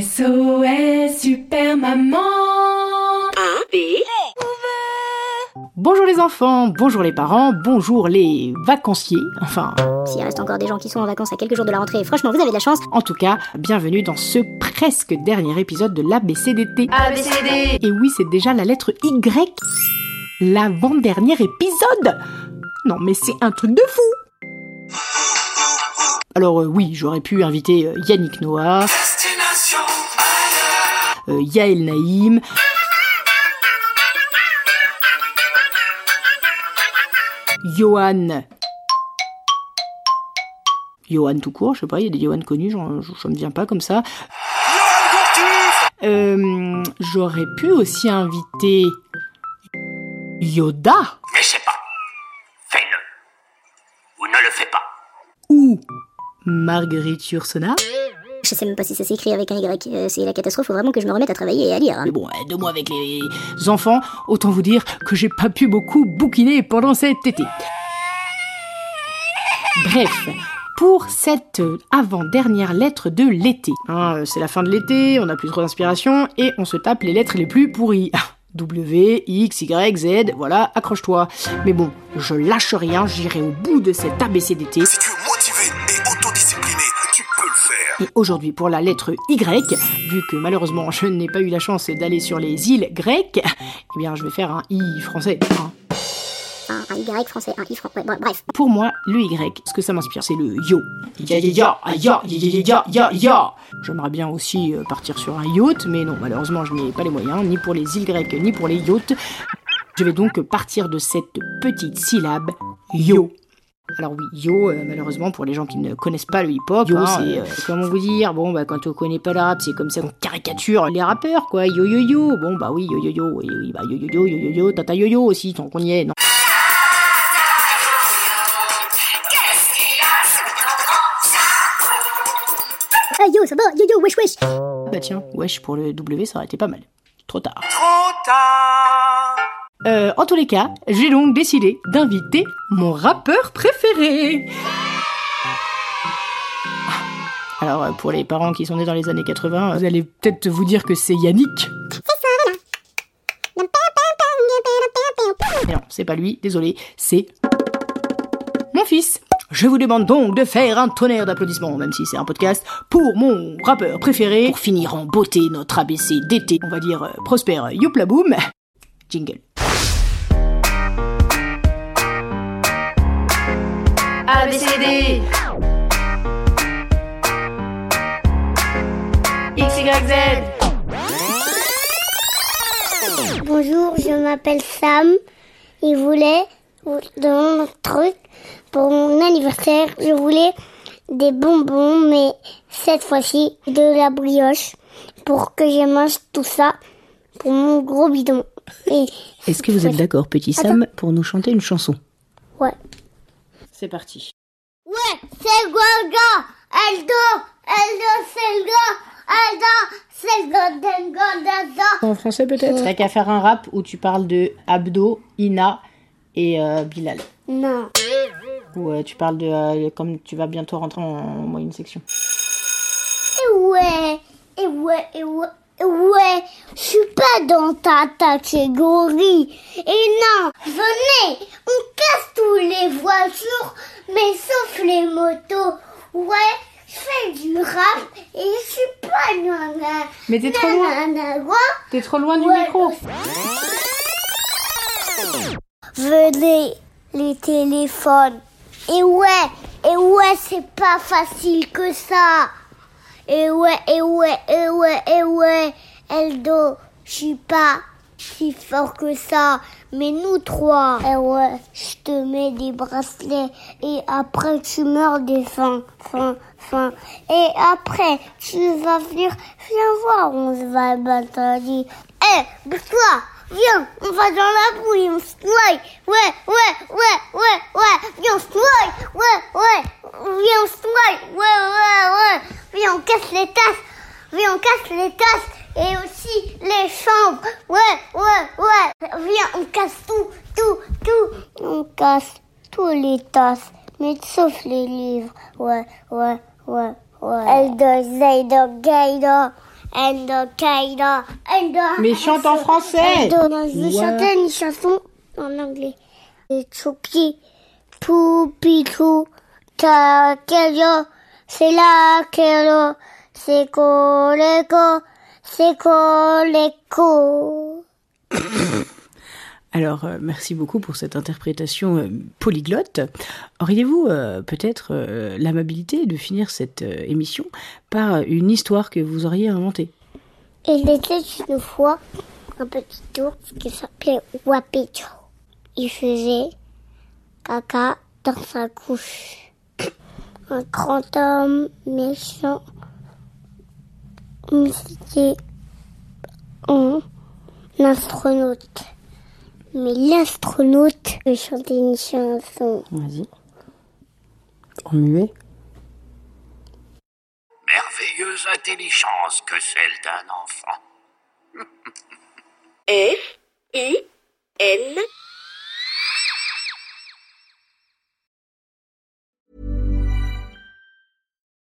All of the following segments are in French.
SOS Super Maman Bonjour les enfants, bonjour les parents, bonjour les vacanciers, enfin... S'il reste encore des gens qui sont en vacances à quelques jours de la rentrée, franchement, vous avez de la chance. En tout cas, bienvenue dans ce presque dernier épisode de l'ABCDT. ABCD Et oui, c'est déjà la lettre Y. L'avant-dernier épisode Non mais c'est un truc de fou Alors euh, oui, j'aurais pu inviter euh, Yannick Noah, Yael Naïm, Johan. Johan tout court, je sais pas, il y a des Johan connus, j'en- ça me vient pas comme ça. Euh, J'aurais pu aussi inviter Yoda Mais c'est pas. Fais-le. Ou ne le fais pas. ou Marguerite Yourcenar. Je sais même pas si ça s'écrit avec un Y. euh, c'est la catastrophe, faut vraiment que je me remette à travailler et à lire. hein. Mais bon, deux mois avec les enfants, autant vous dire que j'ai pas pu beaucoup bouquiner pendant cet été. Bref, pour cette avant-dernière lettre de l'été. Hein, c'est la fin de l'été, on n'a plus trop d'inspiration et on se tape les lettres les plus pourries. W, X, Y, Z, voilà, accroche-toi. Mais bon, je lâche rien, j'irai au bout de cet ABCDT. Si Et aujourd'hui, pour la lettre Y, vu que malheureusement je n'ai pas eu la chance d'aller sur les îles grecques, eh bien je vais faire un I français. hein. Un, un Y français, un I français. Ouais, bref. Pour moi, le Y, ce que ça m'inspire, c'est le yo. Ya ya ya, ya ya ya ya ya ya. J'aimerais bien aussi euh, partir sur un yacht, mais non, malheureusement, je n'ai pas les moyens, ni pour les îles grecques, ni pour les yachts. Je vais donc partir de cette petite syllabe yo. Alors oui, yo, euh, malheureusement, pour les gens qui ne connaissent pas le hip-hop, yo, c'est, euh, comment vous dire, bon, bah, quand on connaît pas le rap, c'est comme ça qu'on caricature les rappeurs, quoi, yo yo yo, bon, bah oui, yo yo yo, oui, oui, bah yo yo yo, yo yo yo, tata yo yo aussi, tant qu'on y est, non. Ah yo, ça va, yo yo, wesh wesh. Bah tiens, wesh, pour le W, ça aurait été pas mal. Trop tard. Trop tard. Euh, en tous les cas, j'ai donc décidé d'inviter mon rappeur préféré. Alors, euh, pour les parents qui sont nés dans les années 80, vous allez peut-être vous dire que c'est Yannick. Non, c'est pas lui, désolé, c'est mon fils. Je vous demande donc de faire un tonnerre d'applaudissements, même si c'est un podcast, pour mon rappeur préféré, pour finir en beauté notre ABC d'été, on va dire euh, Prosper Youpla Boom. Jingle. ABCD XYZ Bonjour, je m'appelle Sam. Il voulait vous demander un truc pour mon anniversaire. Je voulais des bonbons, mais cette fois-ci de la brioche pour que je mange tout ça pour mon gros bidon. Est-ce que vous êtes d'accord, petit Sam, pour nous chanter une chanson? Ouais. C'est parti. Ouais, c'est quoi le gars Eldo, Eldo, c'est le gars. Eldo, c'est le golden golden En français peut-être T'as qu'à faire un rap où tu parles de Abdo, Ina et euh, Bilal. Non. Ou euh, tu parles de... euh, comme tu vas bientôt rentrer en, en moyenne section. Et ouais, et ouais, et ouais, et ouais, je suis pas dans ta catégorie. Et non, venez, on casse tous les voitures, mais sauf les motos. Ouais, je fais du rap et je suis pas nana. Mais t'es trop loin. T'es trop loin du Ouais. micro Venez, les téléphones. Et ouais, et ouais, c'est pas facile que ça. Et ouais, et ouais, et ouais, et ouais, Eldo, je suis pas si fort que ça. mais nous trois. Eh ouais, je te mets des bracelets et après tu meurs des fins, fins, fins. Et après, tu vas venir, viens voir, on se va battre. Eh, toi, viens, on va dans la bouille, on se. Ouais, ouais, ouais, ouais, ouais, viens, on se. Ouais, ouais, viens, on se. Ouais, ouais, ouais, viens, on casse les tasses. Viens, on casse les tasses et aussi les chambres. Ouais, ouais, ouais. Viens, on casse tout, tout, tout. On casse tous les tasses, mais sauf les livres. Ouais, ouais, ouais, ouais. Mais chante en français je vais chanter une chanson en anglais. Et pitou, ta kello, c'est la kello, c'est koleko, c'est koleko. Alors, euh, merci beaucoup pour cette interprétation euh, polyglotte. Auriez-vous euh, peut-être l'amabilité de finir cette émission par une histoire que vous auriez inventée? Il était une fois un petit ours qui s'appelait Wapito. Il faisait caca dans sa couche. Un grand homme méchant. Mais C'était un astronaute. Mais l'astronaute veut chanter une chanson. Vas-y. En muet Merveilleuse intelligence que celle d'un enfant. F I N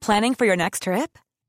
Planning for your next trip?